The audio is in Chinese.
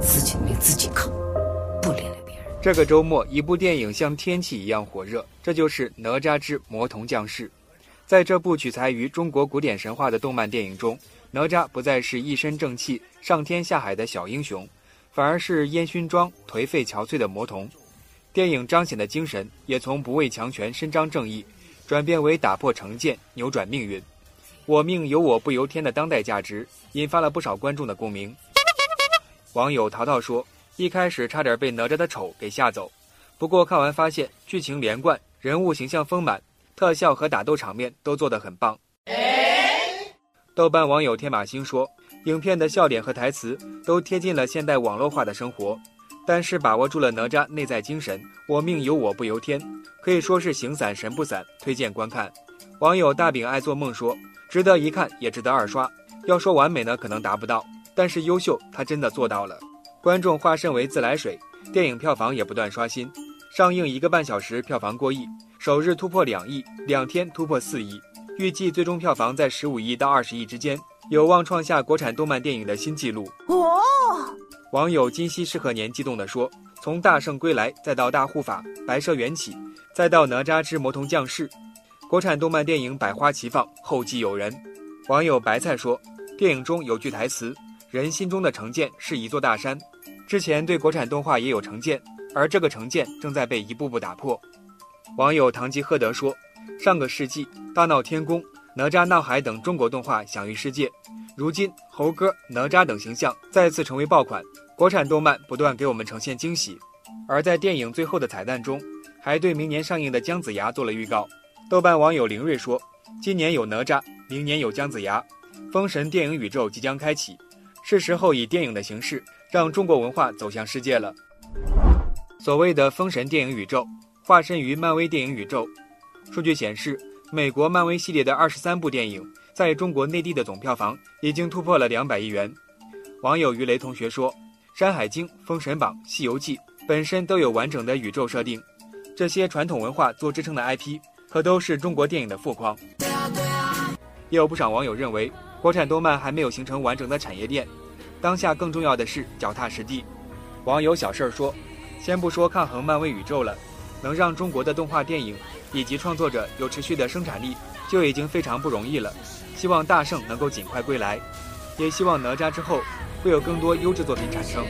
自己的命自己扛，不连累别人。这个周末，一部电影像天气一样火热，这就是《哪吒之魔童降世》。在这部取材于中国古典神话的动漫电影中，哪吒不再是一身正气、上天下海的小英雄，反而是烟熏妆、颓废憔悴的魔童。电影彰显的精神也从不畏强权、伸张正义，转变为打破成见、扭转命运。我命由我不由天的当代价值，引发了不少观众的共鸣。网友淘淘说：“一开始差点被哪吒的丑给吓走，不过看完发现剧情连贯，人物形象丰满，特效和打斗场面都做得很棒。”豆瓣网友天马星说：“影片的笑点和台词都贴近了现代网络化的生活。”但是把握住了哪吒内在精神，我命由我不由天，可以说是形散神不散，推荐观看。网友大饼爱做梦说，值得一看，也值得二刷。要说完美呢，可能达不到，但是优秀，他真的做到了。观众化身为自来水，电影票房也不断刷新，上映一个半小时票房过亿，首日突破两亿，两天突破四亿，预计最终票房在十五亿到二十亿之间，有望创下国产动漫电影的新纪录。哦。网友今夕是何年激动地说：“从大圣归来，再到大护法、白蛇缘起，再到哪吒之魔童降世，国产动漫电影百花齐放，后继有人。”网友白菜说：“电影中有句台词，人心中的成见是一座大山。之前对国产动画也有成见，而这个成见正在被一步步打破。”网友唐吉诃德说：“上个世纪，大闹天宫、哪吒闹海等中国动画享誉世界。”如今，猴哥、哪吒等形象再次成为爆款，国产动漫不断给我们呈现惊喜。而在电影最后的彩蛋中，还对明年上映的姜子牙做了预告。豆瓣网友林睿说：“今年有哪吒，明年有姜子牙，封神电影宇宙即将开启，是时候以电影的形式让中国文化走向世界了。”所谓的封神电影宇宙，化身于漫威电影宇宙。数据显示，美国漫威系列的二十三部电影。在中国内地的总票房已经突破了两百亿元。网友于雷同学说：“《山海经》《封神榜》《西游记》本身都有完整的宇宙设定，这些传统文化做支撑的 IP，可都是中国电影的富矿。”也有不少网友认为，国产动漫还没有形成完整的产业链，当下更重要的是脚踏实地。网友小事儿说：“先不说抗衡漫威宇宙了，能让中国的动画电影以及创作者有持续的生产力，就已经非常不容易了。”希望大圣能够尽快归来，也希望哪吒之后会有更多优质作品产生。